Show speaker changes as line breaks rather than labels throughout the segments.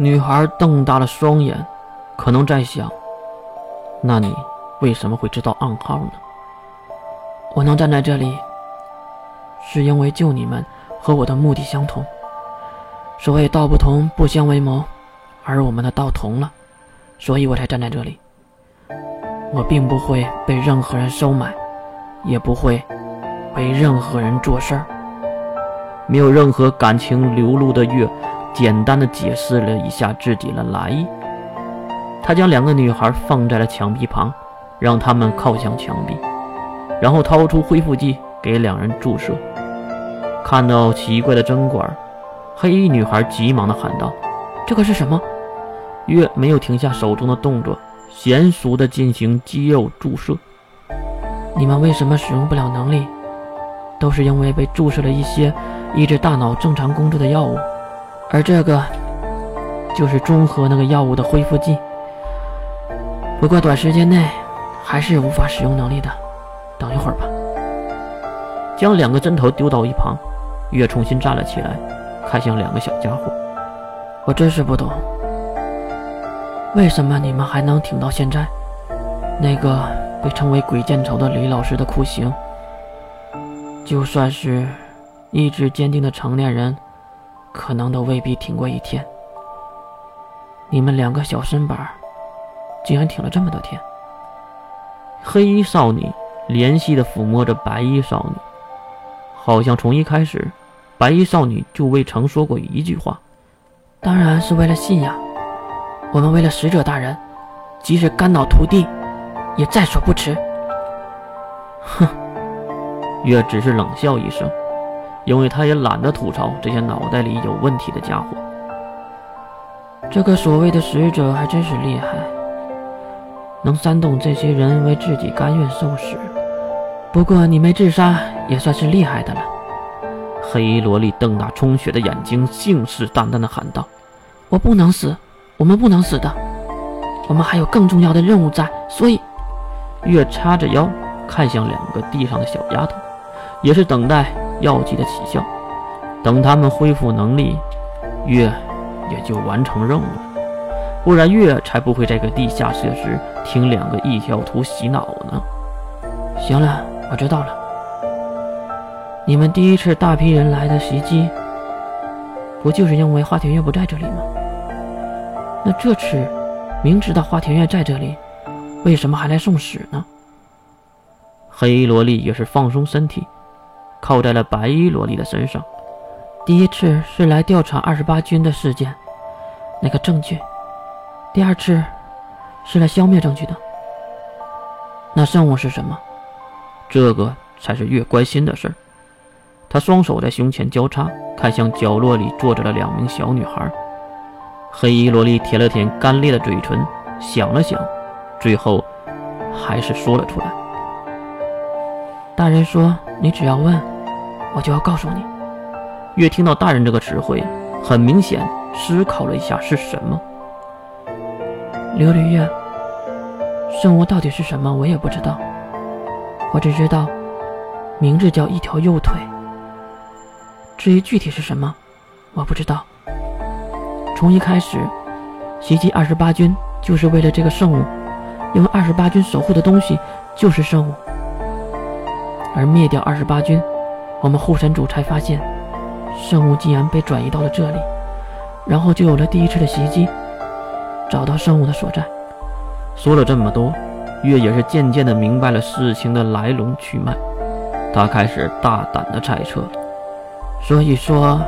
女孩瞪大了双眼，可能在想：那你为什么会知道暗号呢？
我能站在这里，是因为救你们和我的目的相同。所谓道不同，不相为谋，而我们的道同了，所以我才站在这里。我并不会被任何人收买，也不会为任何人做事儿。
没有任何感情流露的月，简单的解释了一下自己的来意。他将两个女孩放在了墙壁旁，让她们靠向墙壁。然后掏出恢复剂给两人注射。看到奇怪的针管，黑衣女孩急忙地喊道：“
这个是什么？”
月没有停下手中的动作，娴熟地进行肌肉注射。
你们为什么使用不了能力？都是因为被注射了一些抑制大脑正常工作的药物，而这个就是中和那个药物的恢复剂。不过短时间内还是无法使用能力的。等一会儿吧。
将两个针头丢到一旁，月重新站了起来，看向两个小家伙。
我真是不懂，为什么你们还能挺到现在？那个被称为“鬼见愁”的李老师的酷刑，就算是意志坚定的成年人，可能都未必挺过一天。你们两个小身板，竟然挺了这么多天。
黑衣少女。怜惜地抚摸着白衣少女，好像从一开始，白衣少女就未曾说过一句话。
当然是为了信仰，我们为了使者大人，即使肝脑涂地，也在所不辞。
哼，月只是冷笑一声，因为他也懒得吐槽这些脑袋里有问题的家伙。
这个所谓的使者还真是厉害，能煽动这些人为自己甘愿受死。不过你没自杀也算是厉害的了。
黑萝莉瞪大充血的眼睛，信誓旦旦地喊道：“
我不能死，我们不能死的，我们还有更重要的任务在。”所以，
月叉着腰看向两个地上的小丫头，也是等待药剂的起效。等他们恢复能力，月也就完成任务了。不然月才不会在个地下设施听两个异教徒洗脑呢。
行了。我知道了，你们第一次大批人来的袭击，不就是因为花田月不在这里吗？那这次明知道花田月在这里，为什么还来送死呢？
黑萝莉也是放松身体，靠在了白衣萝莉的身上。
第一次是来调查二十八军的事件，那个证据；第二次是来消灭证据的。那任务是什么？
这个才是越关心的事儿。他双手在胸前交叉，看向角落里坐着的两名小女孩。黑衣萝莉舔了舔干裂的嘴唇，想了想，最后还是说了出来：“
大人说，你只要问，我就要告诉你。”
越听到“大人”这个词汇，很明显思考了一下是什么。
琉璃月，圣物到底是什么？我也不知道。我只知道，名字叫一条右腿。至于具体是什么，我不知道。从一开始，袭击二十八军就是为了这个圣物，因为二十八军守护的东西就是圣物。而灭掉二十八军，我们护神主才发现，圣物竟然被转移到了这里，然后就有了第一次的袭击，找到圣物的所在。
说了这么多。月也是渐渐的明白了事情的来龙去脉，他开始大胆的猜测。
所以说，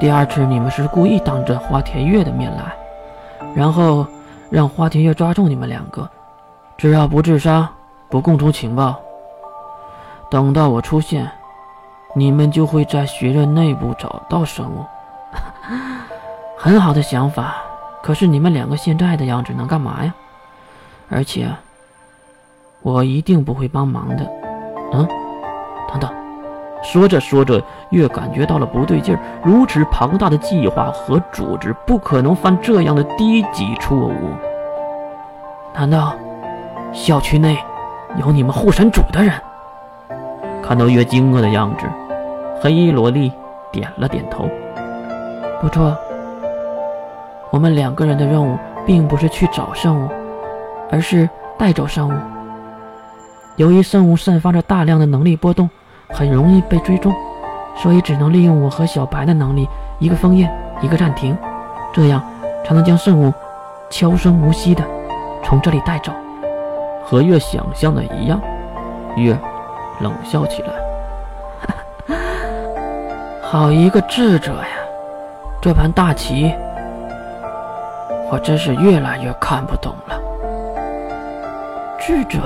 第二次你们是故意当着花田月的面来，然后让花田月抓住你们两个，只要不自杀，不供出情报，等到我出现，你们就会在学院内部找到生物。很好的想法，可是你们两个现在的样子能干嘛呀？而且。我一定不会帮忙的。嗯，等等。
说着说着，越感觉到了不对劲儿。如此庞大的计划和组织，不可能犯这样的低级错误。
难道校区内有你们护神主的人？
看到月惊愕的样子，黑衣萝莉点了点头。
不错，我们两个人的任务并不是去找圣物，而是带走圣物。由于圣物散发着大量的能力波动，很容易被追踪，所以只能利用我和小白的能力，一个封印，一个暂停，这样才能将圣物悄声无息的从这里带走。
和月想象的一样，月冷笑起来。
好一个智者呀！这盘大棋，我真是越来越看不懂了。智者。